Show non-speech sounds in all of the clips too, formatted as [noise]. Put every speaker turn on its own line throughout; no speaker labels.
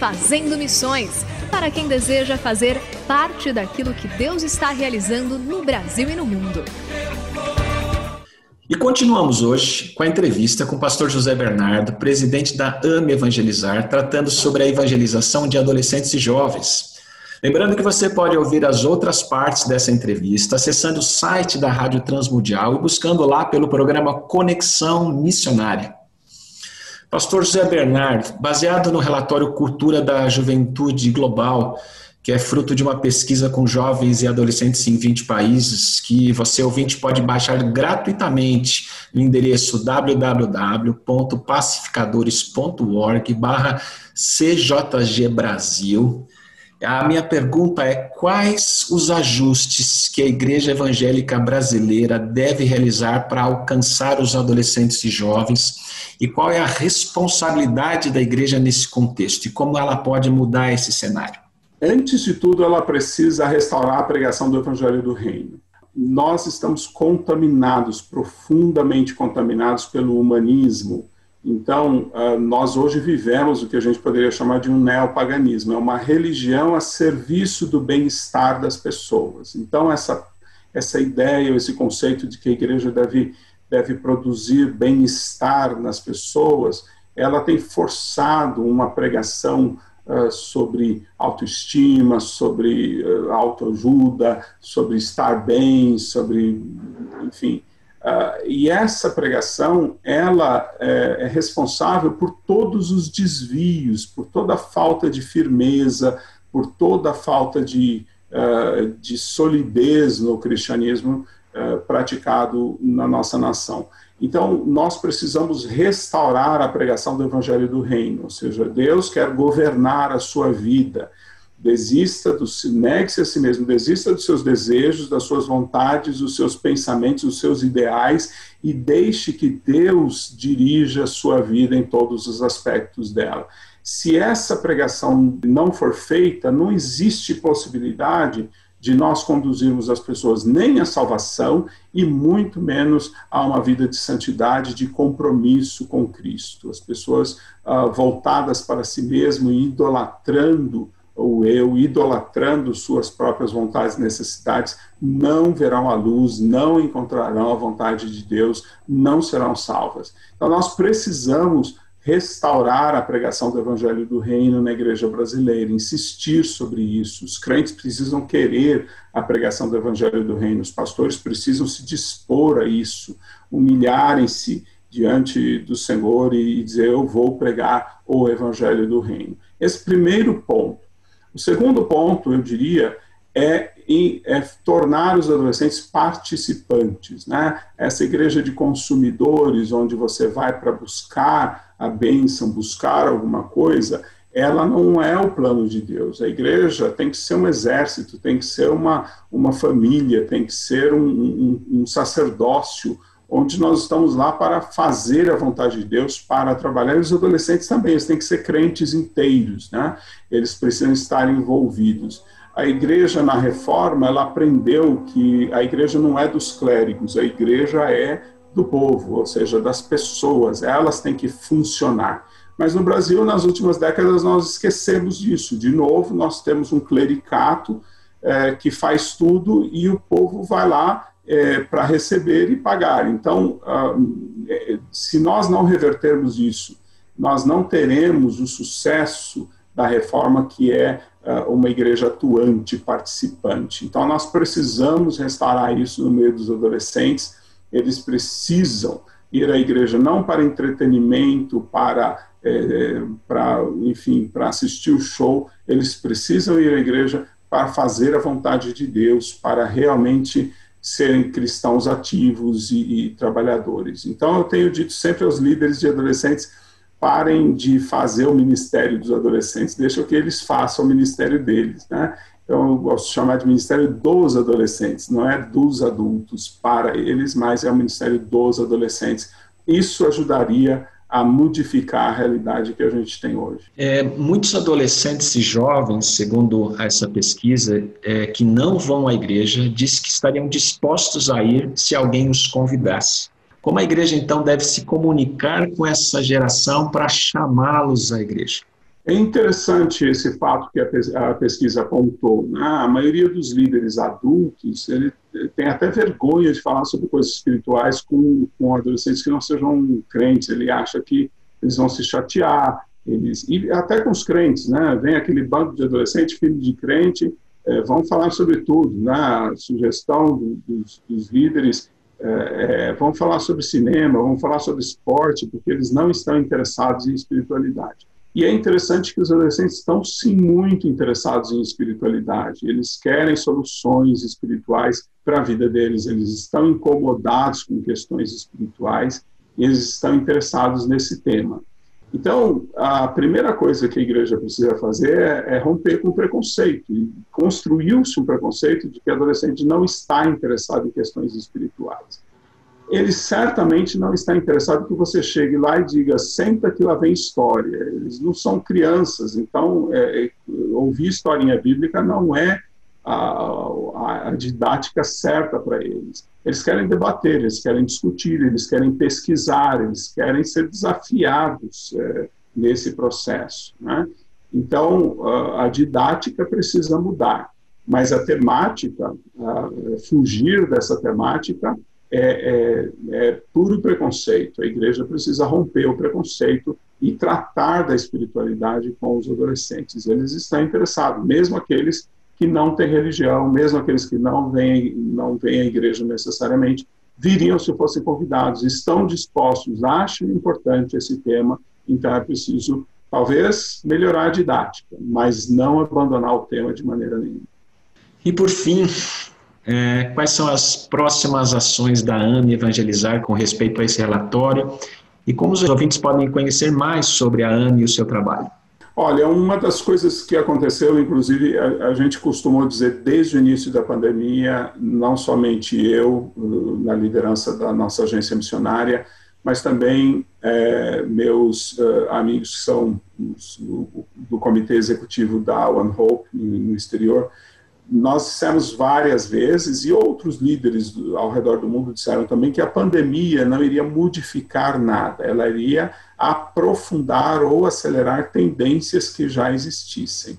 Fazendo Missões para quem deseja fazer parte daquilo que Deus está realizando no Brasil e no mundo.
E continuamos hoje com a entrevista com o pastor José Bernardo, presidente da AME Evangelizar, tratando sobre a evangelização de adolescentes e jovens. Lembrando que você pode ouvir as outras partes dessa entrevista acessando o site da Rádio Transmundial e buscando lá pelo programa Conexão Missionária. Pastor José Bernardo, baseado no relatório Cultura da Juventude Global, que é fruto de uma pesquisa com jovens e adolescentes em 20 países, que você ouvinte pode baixar gratuitamente no endereço www.pacificadores.org barra CJG Brasil. A minha pergunta é: quais os ajustes que a Igreja Evangélica Brasileira deve realizar para alcançar os adolescentes e jovens? E qual é a responsabilidade da igreja nesse contexto? E como ela pode mudar esse cenário?
Antes de tudo, ela precisa restaurar a pregação do Evangelho do Reino. Nós estamos contaminados, profundamente contaminados pelo humanismo, então, uh, nós hoje vivemos o que a gente poderia chamar de um neopaganismo, é uma religião a serviço do bem-estar das pessoas. Então, essa, essa ideia, esse conceito de que a igreja deve, deve produzir bem-estar nas pessoas, ela tem forçado uma pregação uh, sobre autoestima, sobre uh, autoajuda, sobre estar bem, sobre, enfim, Uh, e essa pregação, ela é, é, responsável por todos os desvios, por toda a falta de firmeza, por toda a falta de, uh, de solidez no cristianismo uh, praticado na nossa nação. Então, nós precisamos restaurar a pregação do Evangelho do Reino, ou seja, Deus quer governar a sua vida, Desista do negue-se a si mesmo, desista dos seus desejos, das suas vontades, dos seus pensamentos, dos seus ideais e deixe que Deus dirija a sua vida em todos os aspectos dela. Se essa pregação não for feita, não existe possibilidade de nós conduzirmos as pessoas nem à salvação e muito menos a uma vida de santidade, de compromisso com Cristo. As pessoas uh, voltadas para si mesmo e idolatrando o eu, idolatrando suas próprias vontades e necessidades, não verão a luz, não encontrarão a vontade de Deus, não serão salvas. Então, nós precisamos restaurar a pregação do Evangelho do Reino na igreja brasileira, insistir sobre isso. Os crentes precisam querer a pregação do Evangelho do Reino, os pastores precisam se dispor a isso, humilharem-se diante do Senhor e dizer: Eu vou pregar o Evangelho do Reino. Esse primeiro ponto o segundo ponto, eu diria, é, é, tornar os adolescentes participantes. Né? Essa igreja de consumidores, onde você vai para buscar a bênção, buscar alguma coisa, ela não é o plano de Deus. A igreja tem que ser um exército, tem que ser uma, uma família, tem que ser um, um, um sacerdócio onde nós estamos lá para fazer a vontade de Deus, para trabalhar. E os adolescentes também, eles têm que ser crentes inteiros, né? Eles precisam estar envolvidos. A igreja na reforma, ela aprendeu que a igreja não é dos clérigos, a igreja é do povo, ou seja, das pessoas, elas têm que funcionar. Mas no Brasil, nas últimas décadas, nós esquecemos disso. De novo, nós temos um clericato é, que faz tudo e o povo vai lá é, para receber e pagar. Então, ah, é, se nós não revertermos isso, nós não teremos o sucesso da reforma que é ah, uma igreja atuante, participante. Então, nós precisamos restaurar isso no meio dos adolescentes. Eles precisam ir à igreja não para entretenimento, para, é, para enfim, para assistir o show. Eles precisam ir à igreja para fazer a vontade de Deus, para realmente serem cristãos ativos e, e, trabalhadores. Então, eu tenho dito sempre aos líderes de adolescentes: parem de fazer o ministério dos adolescentes, deixa que eles façam o ministério deles, né? Então, eu gosto de chamar de ministério dos adolescentes, não é dos adultos para eles, mas é o ministério dos adolescentes. Isso ajudaria a modificar a realidade que a gente tem hoje.
É, muitos adolescentes e jovens, segundo essa pesquisa, é, que não vão à igreja, diz que estariam dispostos a ir se alguém os convidasse. Como a igreja então deve se comunicar com essa geração para chamá-los à igreja?
É interessante esse fato que a pesquisa apontou. Né? A maioria dos líderes adultos ele tem até vergonha de falar sobre coisas espirituais com, com adolescentes que não sejam crentes. Ele acha que eles vão se chatear. Eles, e até com os crentes, né? Vem aquele bando de adolescente, filho de crente, é, vão falar sobre tudo, né? A sugestão do, dos, dos, líderes é, é, vão falar sobre cinema, vão falar sobre esporte, porque eles não estão interessados em espiritualidade. E é interessante que os adolescentes estão sim muito interessados em espiritualidade. Eles querem soluções espirituais para a vida deles. Eles estão incomodados com questões espirituais. E eles estão interessados nesse tema. Então, a primeira coisa que a igreja precisa fazer é, é romper com o preconceito. Construiu-se um preconceito de que adolescente não está interessado em questões espirituais ele certamente não está interessado que você chegue lá e diga, senta que lá vem história. Eles não são crianças, então é, é ouvir historinha bíblica não é a, a, a didática certa para eles. Eles querem debater, eles querem discutir, eles querem pesquisar, eles querem ser desafiados é, nesse processo. Né? Então, a, a didática precisa mudar, mas a temática, fugir dessa temática, é, é, é puro preconceito. A igreja precisa romper o preconceito e tratar da espiritualidade com os adolescentes. Eles estão interessados, mesmo aqueles que não têm religião, mesmo aqueles que não vêm, não vêm à igreja necessariamente, viriam se fossem convidados, estão dispostos, acham importante esse tema, então é preciso, talvez, melhorar a didática, mas não abandonar o tema de maneira nenhuma.
E por fim, é, quais são as próximas ações da AME Evangelizar com respeito a esse relatório e como os ouvintes podem conhecer mais sobre a AME e o seu trabalho?
Olha, uma das coisas que aconteceu, inclusive, a, a, gente costumou dizer desde o início da pandemia, não somente eu, na liderança da nossa agência missionária, mas também é, meus uh, amigos que são do, comitê executivo da One Hope no exterior, nós dissemos várias vezes, e outros líderes ao redor do mundo disseram também, que a pandemia não iria modificar nada, ela iria aprofundar ou acelerar tendências que já existissem.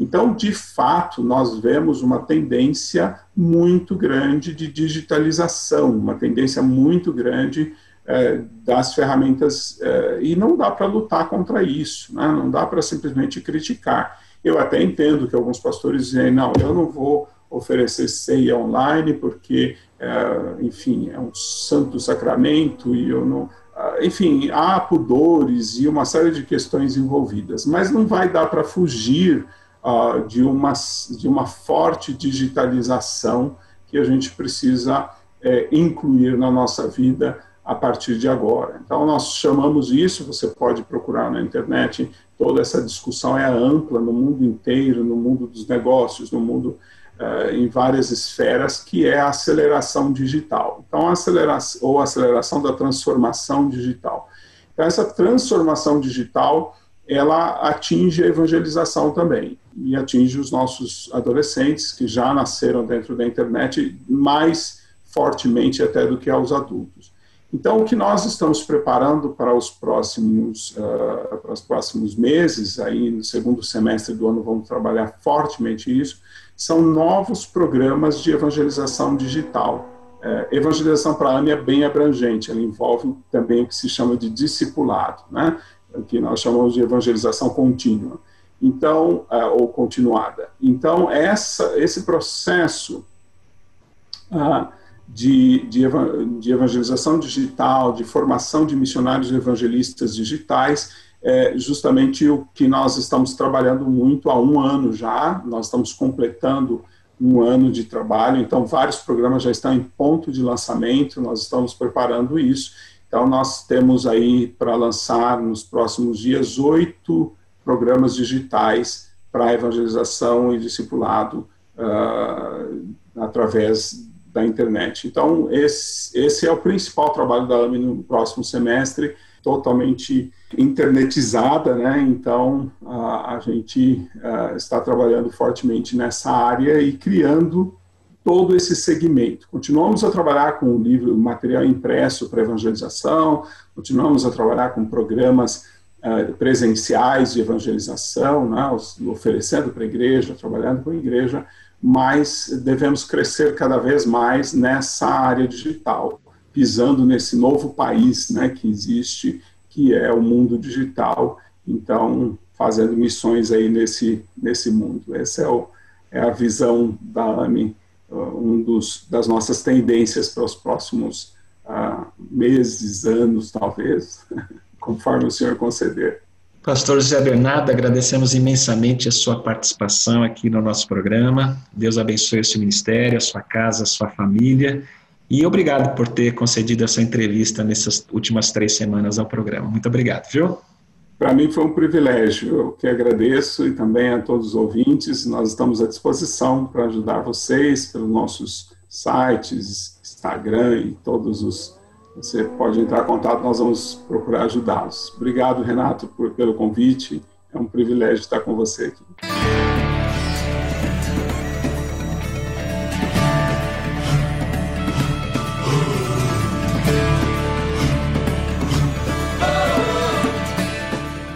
Então, de fato, nós vemos uma tendência muito grande de digitalização, uma tendência muito grande é, das ferramentas, é, e não dá para lutar contra isso, né? não dá para simplesmente criticar. Eu até entendo que alguns pastores dizem, não, eu não vou oferecer ceia online porque, é, enfim, é um santo sacramento e eu não. Ah, enfim, há pudores e uma série de questões envolvidas, mas não vai dar para fugir uh, de, uma, de uma forte digitalização que a gente precisa é, incluir na nossa vida a partir de agora. Então, nós chamamos isso, você pode procurar na internet, toda essa discussão é ampla no mundo inteiro, no mundo dos negócios, no mundo uh, em várias esferas, que é a aceleração digital. Então, aceleração, ou aceleração da transformação digital. Então, essa transformação digital, ela atinge a evangelização também, e atinge os nossos adolescentes, que já nasceram dentro da internet, mais fortemente até do que aos adultos. Então, o que nós estamos preparando para os próximos, uh, para os próximos meses, aí no segundo semestre do ano vamos trabalhar fortemente isso, são novos programas de evangelização digital. É, evangelização para a AME é bem abrangente, ela envolve também o que se chama de discipulado, né? o que nós chamamos de evangelização contínua, então, uh, ou continuada. Então, essa, esse processo uh, de, de, de, evangelização digital, de formação de missionários evangelistas digitais, é justamente o que nós estamos trabalhando muito há um ano já, nós estamos completando um ano de trabalho, então vários programas já estão em ponto de lançamento, nós estamos preparando isso. Então, nós temos aí para lançar nos próximos dias oito programas digitais para evangelização e discipulado uh, através da internet. Então, esse, esse é o principal trabalho da AMI no próximo semestre, totalmente internetizada, né? Então, a, a gente a, está trabalhando fortemente nessa área e criando todo esse segmento. Continuamos a trabalhar com o livro, material impresso para evangelização, continuamos a trabalhar com programas uh, presenciais de evangelização, né? oferecendo para a igreja, trabalhando com a igreja, mas devemos crescer cada vez mais nessa área digital, pisando nesse novo país né, que existe, que é o mundo digital. Então, fazendo missões aí nesse, nesse mundo. Essa é, o, é a visão da AMI, uh, um dos, das nossas tendências para os próximos uh, meses, anos, talvez, [laughs] conforme o senhor conceder.
Pastor José Bernardo, agradecemos imensamente a sua participação aqui no nosso programa. Deus abençoe o seu ministério, a sua casa, a sua família. E obrigado por ter concedido essa entrevista nessas últimas três semanas ao programa. Muito obrigado, viu?
Para mim foi um privilégio. Eu que agradeço e também a todos os ouvintes. Nós estamos à disposição para ajudar vocês pelos nossos sites, Instagram e todos os você pode entrar em contato, nós vamos procurar ajudá-los. Obrigado, Renato, por, pelo convite. É um privilégio estar com você aqui.